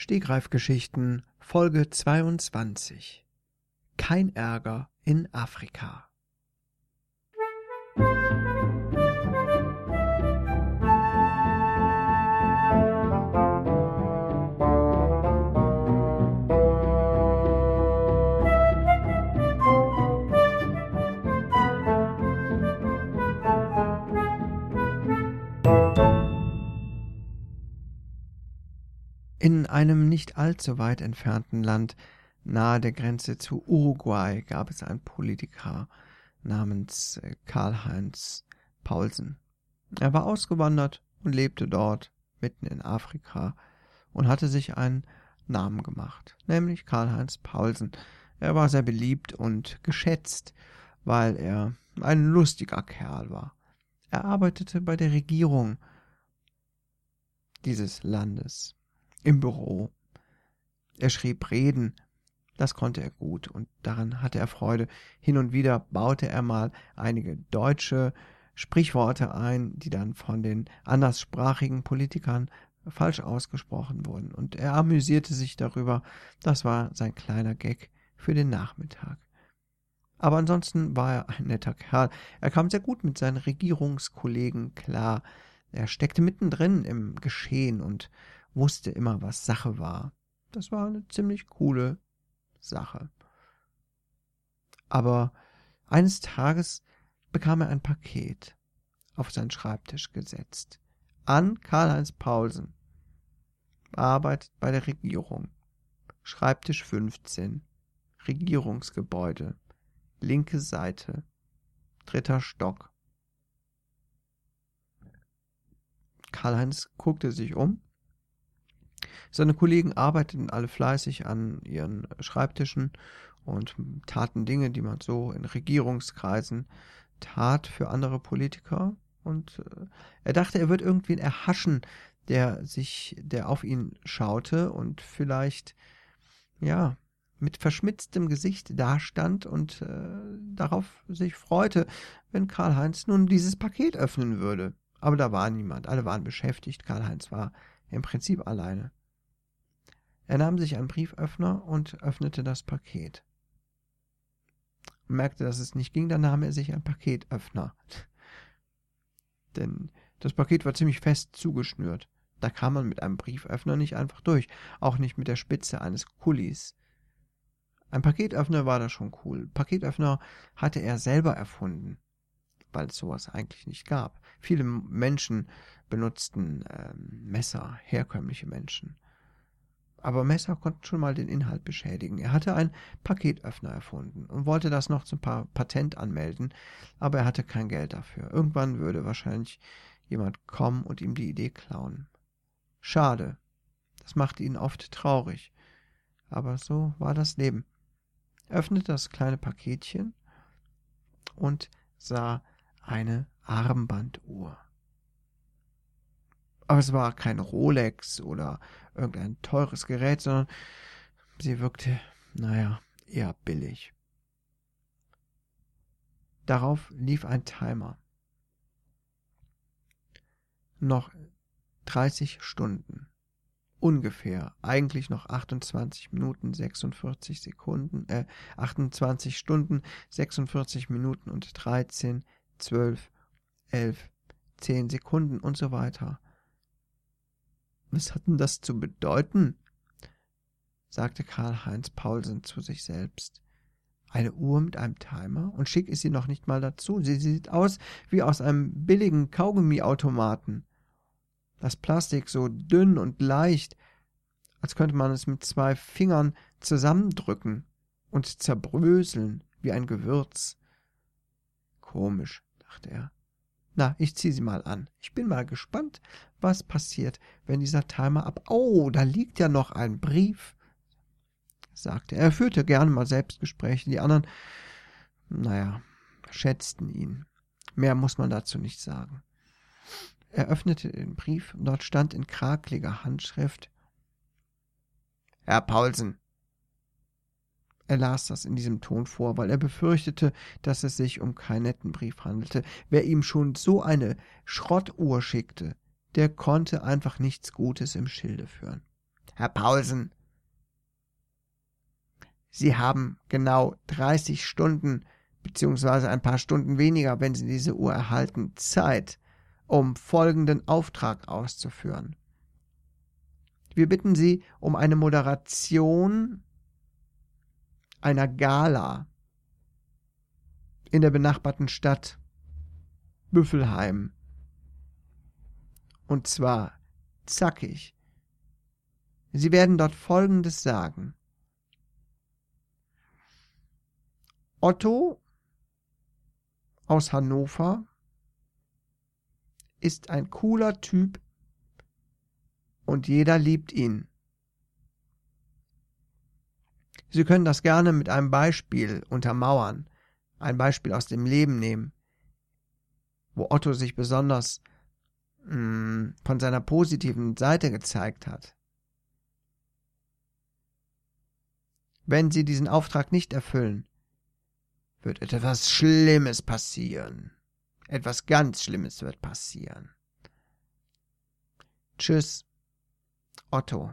Stegreifgeschichten Folge 22 Kein Ärger in Afrika In einem nicht allzu weit entfernten Land nahe der Grenze zu Uruguay gab es einen Politiker namens äh, Karl-Heinz Paulsen. Er war ausgewandert und lebte dort mitten in Afrika und hatte sich einen Namen gemacht, nämlich Karl-Heinz Paulsen. Er war sehr beliebt und geschätzt, weil er ein lustiger Kerl war. Er arbeitete bei der Regierung dieses Landes im Büro. Er schrieb Reden, das konnte er gut und daran hatte er Freude. Hin und wieder baute er mal einige deutsche Sprichworte ein, die dann von den anderssprachigen Politikern falsch ausgesprochen wurden. Und er amüsierte sich darüber. Das war sein kleiner Gag für den Nachmittag. Aber ansonsten war er ein netter Kerl. Er kam sehr gut mit seinen Regierungskollegen klar. Er steckte mittendrin im Geschehen und wusste immer, was Sache war. Das war eine ziemlich coole Sache. Aber eines Tages bekam er ein Paket auf seinen Schreibtisch gesetzt. An Karl-Heinz Paulsen. Arbeitet bei der Regierung. Schreibtisch 15. Regierungsgebäude. Linke Seite. Dritter Stock. Karl-Heinz guckte sich um seine Kollegen arbeiteten alle fleißig an ihren Schreibtischen und taten Dinge, die man so in Regierungskreisen tat für andere Politiker. Und äh, er dachte, er wird irgendwen erhaschen, der sich, der auf ihn schaute und vielleicht, ja, mit verschmitztem Gesicht dastand und äh, darauf sich freute, wenn Karl-Heinz nun dieses Paket öffnen würde. Aber da war niemand, alle waren beschäftigt, Karl-Heinz war im Prinzip alleine. Er nahm sich einen Brieföffner und öffnete das Paket. Merkte, dass es nicht ging, dann nahm er sich einen Paketöffner. Denn das Paket war ziemlich fest zugeschnürt. Da kam man mit einem Brieföffner nicht einfach durch, auch nicht mit der Spitze eines Kullis. Ein Paketöffner war da schon cool. Paketöffner hatte er selber erfunden, weil es sowas eigentlich nicht gab. Viele Menschen benutzten ähm, Messer, herkömmliche Menschen. Aber Messer konnten schon mal den Inhalt beschädigen. Er hatte einen Paketöffner erfunden und wollte das noch zum Patent anmelden, aber er hatte kein Geld dafür. Irgendwann würde wahrscheinlich jemand kommen und ihm die Idee klauen. Schade. Das machte ihn oft traurig. Aber so war das Leben. Er öffnete das kleine Paketchen und sah eine Armbanduhr. Aber es war kein Rolex oder irgendein teures Gerät, sondern sie wirkte, naja, eher billig. Darauf lief ein Timer. Noch 30 Stunden. Ungefähr. Eigentlich noch 28 Minuten 46 Sekunden, äh, 28 Stunden 46 Minuten und 13, 12, 11, 10 Sekunden und so weiter. Was hat denn das zu bedeuten? sagte Karl-Heinz Paulsen zu sich selbst. Eine Uhr mit einem Timer? Und schick ist sie noch nicht mal dazu. Sie sieht aus wie aus einem billigen Kaugummiautomaten. Das Plastik so dünn und leicht, als könnte man es mit zwei Fingern zusammendrücken und zerbröseln wie ein Gewürz. Komisch, dachte er. Na, ich zieh sie mal an. Ich bin mal gespannt, was passiert, wenn dieser Timer ab. Oh, da liegt ja noch ein Brief, sagte er. Er führte gerne mal Selbstgespräche. Die anderen, naja, schätzten ihn. Mehr muss man dazu nicht sagen. Er öffnete den Brief und dort stand in krakeliger Handschrift Herr Paulsen, er las das in diesem Ton vor, weil er befürchtete, dass es sich um keinen netten Brief handelte. Wer ihm schon so eine Schrottuhr schickte, der konnte einfach nichts Gutes im Schilde führen. Herr Paulsen. Sie haben genau 30 Stunden, beziehungsweise ein paar Stunden weniger, wenn Sie diese Uhr erhalten, Zeit, um folgenden Auftrag auszuführen. Wir bitten Sie um eine Moderation einer Gala in der benachbarten Stadt Büffelheim. Und zwar zackig. Sie werden dort Folgendes sagen. Otto aus Hannover ist ein cooler Typ und jeder liebt ihn. Sie können das gerne mit einem Beispiel untermauern, ein Beispiel aus dem Leben nehmen, wo Otto sich besonders mh, hm, von seiner positiven Seite gezeigt hat. Wenn Sie diesen Auftrag nicht erfüllen, wird etwas Schlimmes passieren. Etwas ganz Schlimmes wird passieren. Tschüss, Otto.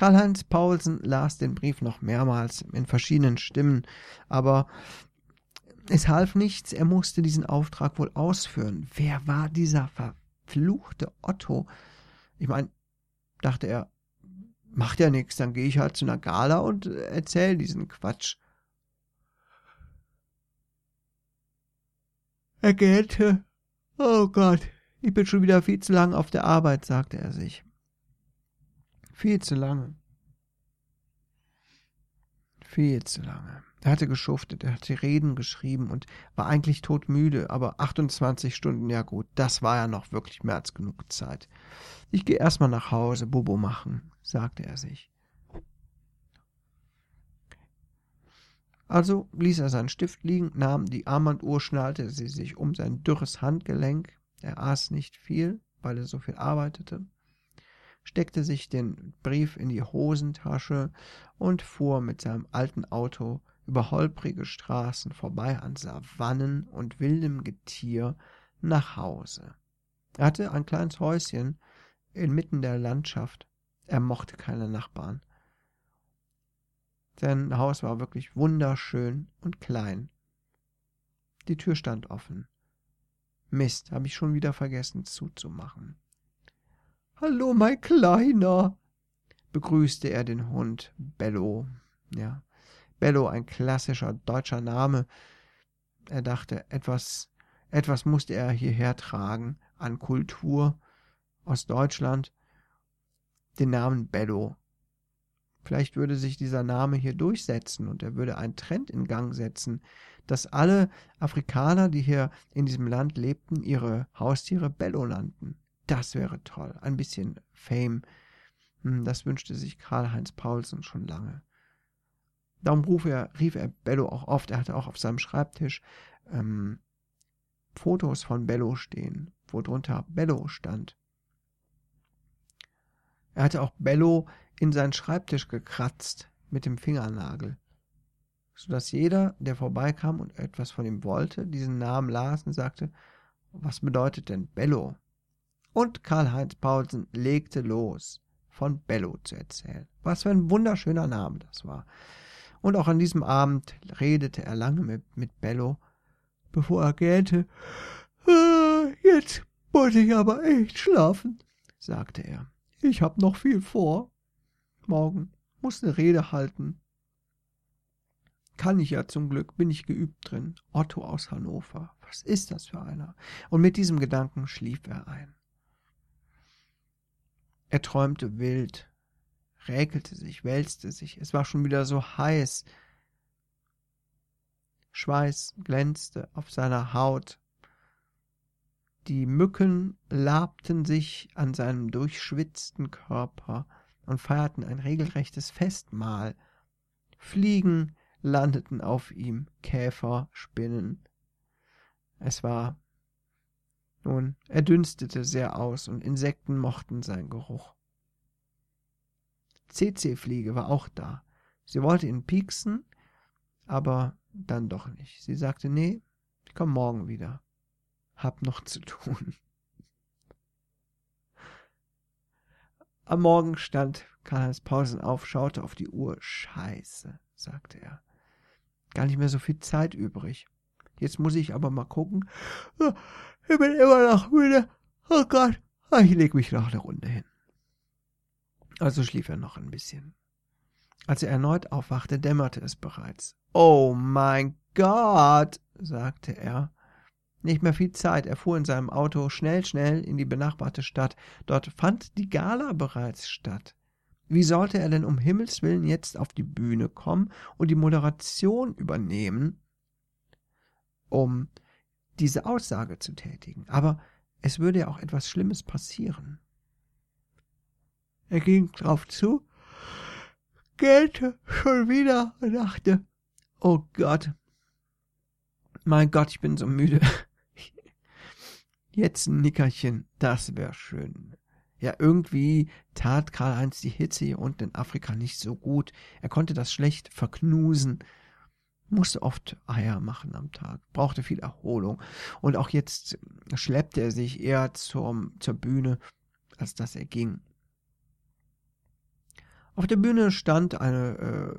Karl-Heinz Paulsen las den Brief noch mehrmals in verschiedenen Stimmen, aber es half nichts, er musste diesen Auftrag wohl ausführen. Wer war dieser verfluchte Otto? Ich meine, dachte er, macht ja nichts, dann gehe ich halt zu einer Gala und erzähle diesen Quatsch. Er gähnte. Oh Gott, ich bin schon wieder viel zu lang auf der Arbeit, sagte er sich. Viel zu lange. Viel zu lange. Er hatte geschuftet, er hatte Reden geschrieben und war eigentlich todmüde, aber 28 Stunden, ja gut, das war ja noch wirklich mehr als genug Zeit. Ich gehe erstmal nach Hause, Bobo machen, sagte er sich. Also ließ er seinen Stift liegen, nahm die Armbanduhr, schnallte sie sich um sein dürres Handgelenk, er aß nicht viel, weil er so viel arbeitete, steckte sich den Brief in die Hosentasche und fuhr mit seinem alten Auto über holprige Straßen vorbei an Savannen und wildem Getier nach Hause. Er hatte ein kleines Häuschen inmitten der Landschaft. Er mochte keine Nachbarn. Sein Haus war wirklich wunderschön und klein. Die Tür stand offen. Mist, habe ich schon wieder vergessen zuzumachen. Hallo, mein Kleiner, begrüßte er den Hund Bello. Ja, Bello ein klassischer deutscher Name. Er dachte, etwas, etwas musste er hierher tragen an Kultur aus Deutschland. Den Namen Bello. Vielleicht würde sich dieser Name hier durchsetzen und er würde einen Trend in Gang setzen, dass alle Afrikaner, die hier in diesem Land lebten, ihre Haustiere Bello nannten. Das wäre toll. Ein bisschen Fame. Hm, das wünschte sich Karl-Heinz Paulsen schon lange. Darum rief er, rief er Bello auch oft. Er hatte auch auf seinem Schreibtisch ähm, Fotos von Bello stehen, wo drunter Bello stand. Er hatte auch Bello in seinen Schreibtisch gekratzt mit dem Fingernagel, sodass jeder, der vorbeikam und etwas von ihm wollte, diesen Namen las und sagte, was bedeutet denn Bello? Und Karl-Heinz Paulsen legte los, von Bello zu erzählen. Was für ein wunderschöner Name das war. Und auch an diesem Abend redete er lange mit, mit Bello, bevor er gähnte. Ah, jetzt muss ich aber echt schlafen, sagte er. Ich hab noch viel vor. Morgen muss eine Rede halten. Kann ich ja zum Glück, bin ich geübt drin. Otto aus Hannover. Was ist das für einer? Und mit diesem Gedanken schlief er ein. Er träumte wild räkelte sich, wälzte sich. Es war schon wieder so heiß. Schweiß glänzte auf seiner Haut. Die Mücken labten sich an seinem durchschwitzten Körper und feierten ein regelrechtes Festmahl. Fliegen landeten auf ihm, Käfer, Spinnen. Es war nun, er dünstete sehr aus und Insekten mochten seinen Geruch. CC-Fliege war auch da. Sie wollte ihn pieksen, aber dann doch nicht. Sie sagte, nee, ich komme morgen wieder. Hab noch zu tun. Am Morgen stand Karl-Heinz Pausen auf, schaute auf die Uhr. Scheiße, sagte er. Gar nicht mehr so viel Zeit übrig. Jetzt muss ich aber mal gucken. Ich bin immer noch müde. Oh Gott, ich leg mich noch eine Runde hin. Also schlief er noch ein bisschen. Als er erneut aufwachte, dämmerte es bereits. Oh mein Gott, sagte er. Nicht mehr viel Zeit. Er fuhr in seinem Auto schnell, schnell in die benachbarte Stadt. Dort fand die Gala bereits statt. Wie sollte er denn um Himmels willen jetzt auf die Bühne kommen und die Moderation übernehmen, um diese Aussage zu tätigen? Aber es würde ja auch etwas Schlimmes passieren. Er ging drauf zu, gähnte schon wieder und dachte, oh Gott, mein Gott, ich bin so müde. Jetzt ein Nickerchen, das wäre schön. Ja, irgendwie tat Karl-Heinz die Hitze hier unten in Afrika nicht so gut. Er konnte das schlecht verknusen, musste oft Eier machen am Tag, brauchte viel Erholung. Und auch jetzt schleppte er sich eher zum, zur Bühne, als dass er ging. Auf der Bühne stand eine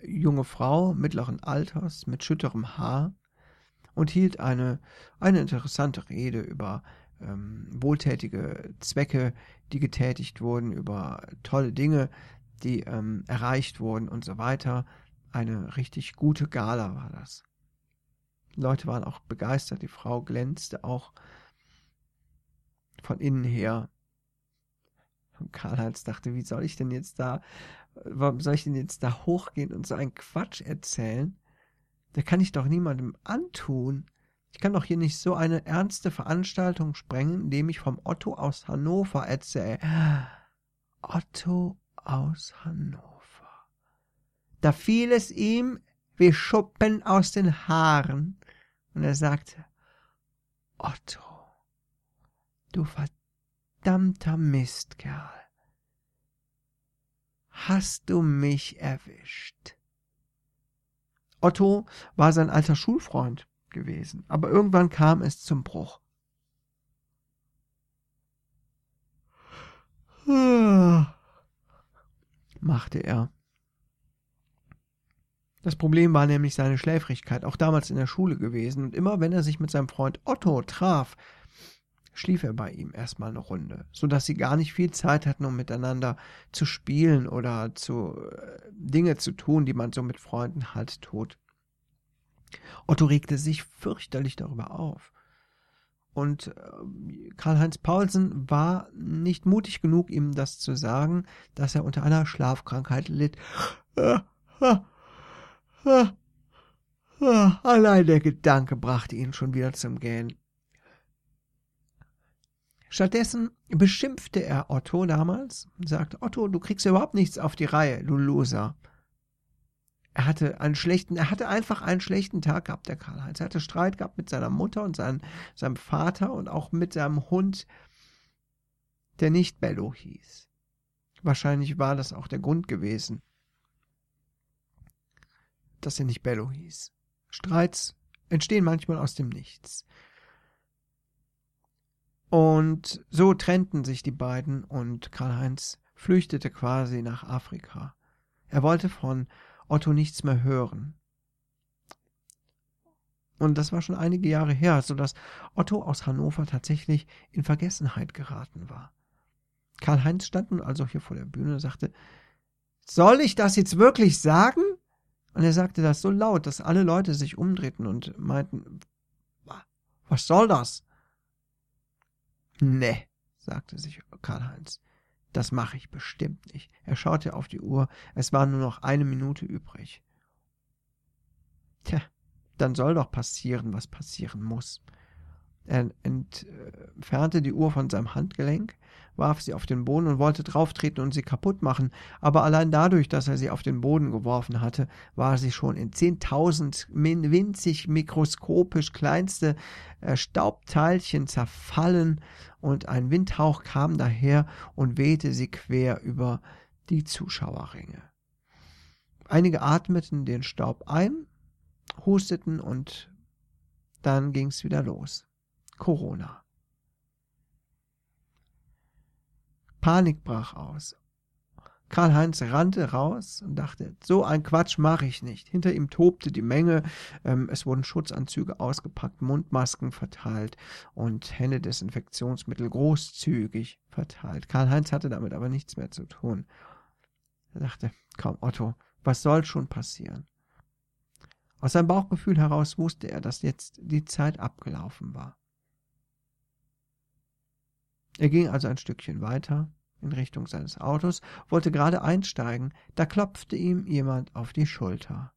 äh, junge Frau mittleren Alters mit schütterem Haar und hielt eine, eine interessante Rede über ähm, wohltätige Zwecke, die getätigt wurden, über tolle Dinge, die ähm, erreicht wurden und so weiter. Eine richtig gute Gala war das. Die Leute waren auch begeistert, die Frau glänzte auch von innen her. Und Karl-Heinz dachte, wie soll ich denn jetzt da, warum soll ich denn jetzt da hochgehen und so einen Quatsch erzählen? Der kann ich doch niemandem antun. Ich kann doch hier nicht so eine ernste Veranstaltung sprengen, indem ich vom Otto aus Hannover erzähle. Otto aus Hannover. Da fiel es ihm wie Schuppen aus den Haaren, und er sagte, Otto, du verdammter Mistkerl, hast du mich erwischt. Otto war sein alter Schulfreund gewesen, aber irgendwann kam es zum Bruch. machte er. Das Problem war nämlich seine Schläfrigkeit, auch damals in der Schule gewesen, und immer wenn er sich mit seinem Freund Otto traf, schlief er bei ihm erstmal eine Runde, so dass sie gar nicht viel Zeit hatten, um miteinander zu spielen oder zu äh, Dinge zu tun, die man so mit Freunden halt tut. Otto regte sich fürchterlich darüber auf. Und äh, Karl-Heinz Paulsen war nicht mutig genug, ihm das zu sagen, dass er unter einer Schlafkrankheit litt. Allein der Gedanke brachte ihn schon wieder zum Gähnen. Stattdessen beschimpfte er Otto damals und sagte, Otto, du kriegst überhaupt nichts auf die Reihe, du Loser. Er hatte einen schlechten, er hatte einfach einen schlechten Tag gehabt, der Karl-Heinz. Er hatte Streit gehabt mit seiner Mutter und seinem, seinem Vater und auch mit seinem Hund, der nicht Bello hieß. Wahrscheinlich war das auch der Grund gewesen, dass er nicht Bello hieß. Streits entstehen manchmal aus dem Nichts. Und so trennten sich die beiden und Karl-Heinz flüchtete quasi nach Afrika. Er wollte von Otto nichts mehr hören. Und das war schon einige Jahre her, so dass Otto aus Hannover tatsächlich in Vergessenheit geraten war. Karl-Heinz stand nun also hier vor der Bühne und sagte, soll ich das jetzt wirklich sagen? Und er sagte das so laut, dass alle Leute sich umdrehten und meinten, was soll das? Ne, sagte sich Karl-Heinz. Das mache ich bestimmt nicht. Er schaute auf die Uhr. Es war nur noch eine Minute übrig. Tja, dann soll doch passieren, was passieren muss. Er entfernte die Uhr von seinem Handgelenk, warf sie auf den Boden und wollte drauftreten und sie kaputt machen, aber allein dadurch, dass er sie auf den Boden geworfen hatte, war sie schon in zehntausend winzig mikroskopisch kleinste äh, Staubteilchen zerfallen und ein Windhauch kam daher und wehte sie quer über die Zuschauerringe. Einige atmeten den Staub ein, husteten und dann ging's wieder los. Corona. Panik brach aus. Karl-Heinz rannte raus und dachte, so ein Quatsch mache ich nicht. Hinter ihm tobte die Menge, ähm, es wurden Schutzanzüge ausgepackt, Mundmasken verteilt und Händedesinfektionsmittel großzügig verteilt. Karl-Heinz hatte damit aber nichts mehr zu tun. Er dachte, komm Otto, was soll schon passieren? Aus seinem Bauchgefühl heraus wusste er, dass jetzt die Zeit abgelaufen war. Er ging also ein Stückchen weiter in Richtung seines Autos, wollte gerade einsteigen, da klopfte ihm jemand auf die Schulter.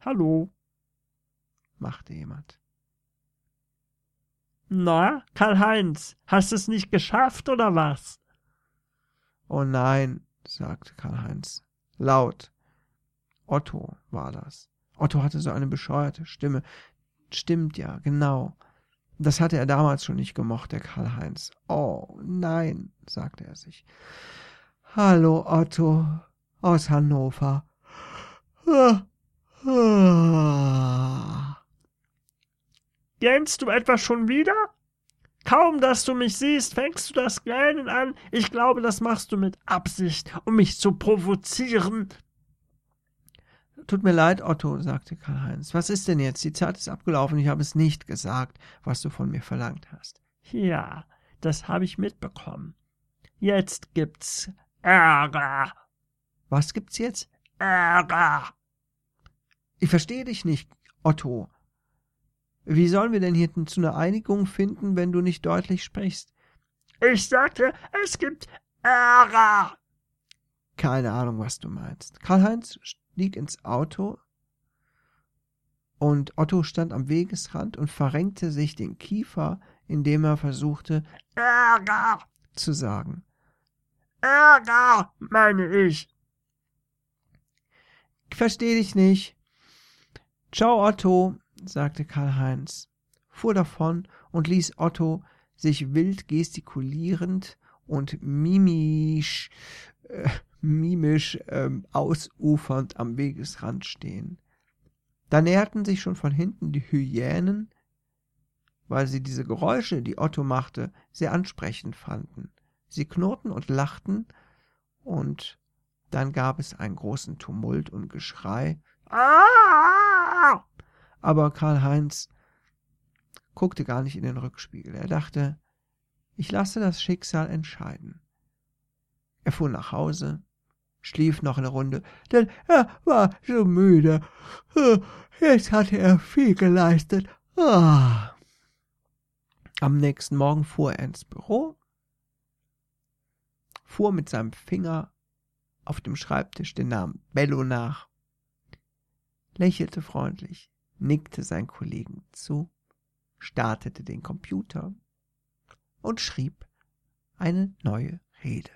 Hallo, machte jemand. Na, Karl-Heinz, hast es nicht geschafft oder was? Oh nein, sagte Karl-Heinz, laut. Otto war das. Otto hatte so eine bescheuerte Stimme. Stimmt ja, genau. Das hatte er damals schon nicht gemocht, der Karl-Heinz. Oh, nein, sagte er sich. Hallo, Otto aus Hannover. Gähnst du etwa schon wieder? Kaum, dass du mich siehst, fängst du das Gähnen an. Ich glaube, das machst du mit Absicht, um mich zu provozieren. Tut mir leid, Otto, sagte Karl-Heinz. Was ist denn jetzt? Die Zeit ist abgelaufen. Ich habe es nicht gesagt, was du von mir verlangt hast. Ja, das habe ich mitbekommen. Jetzt gibt's Ärger. Was gibt's jetzt? Ärger. Ich verstehe dich nicht, Otto. Wie sollen wir denn hier zu einer Einigung finden, wenn du nicht deutlich sprichst? Ich sagte, es gibt Ärger. Keine Ahnung, was du meinst. Karl-Heinz stieg ins Auto und Otto stand am Wegesrand und verrenkte sich den Kiefer, indem er versuchte, Ärger zu sagen. Ärger, meine ich. Versteh dich nicht. Ciao, Otto, sagte Karl-Heinz, fuhr davon und ließ Otto sich wild gestikulierend und mimisch äh, mimisch ähm, ausufernd am Wegesrand stehen. Da näherten sich schon von hinten die Hyänen, weil sie diese Geräusche, die Otto machte, sehr ansprechend fanden. Sie knurrten und lachten, und dann gab es einen großen Tumult und Geschrei. Aber Karl-Heinz guckte gar nicht in den Rückspiegel. Er dachte, ich lasse das Schicksal entscheiden. Er fuhr nach Hause, schlief noch eine Runde, denn er war so müde. Jetzt hatte er viel geleistet. Ah. Am nächsten Morgen fuhr er ins Büro, fuhr mit seinem Finger auf dem Schreibtisch den Namen Bello nach, lächelte freundlich, nickte seinen Kollegen zu, startete den Computer und schrieb eine neue Rede.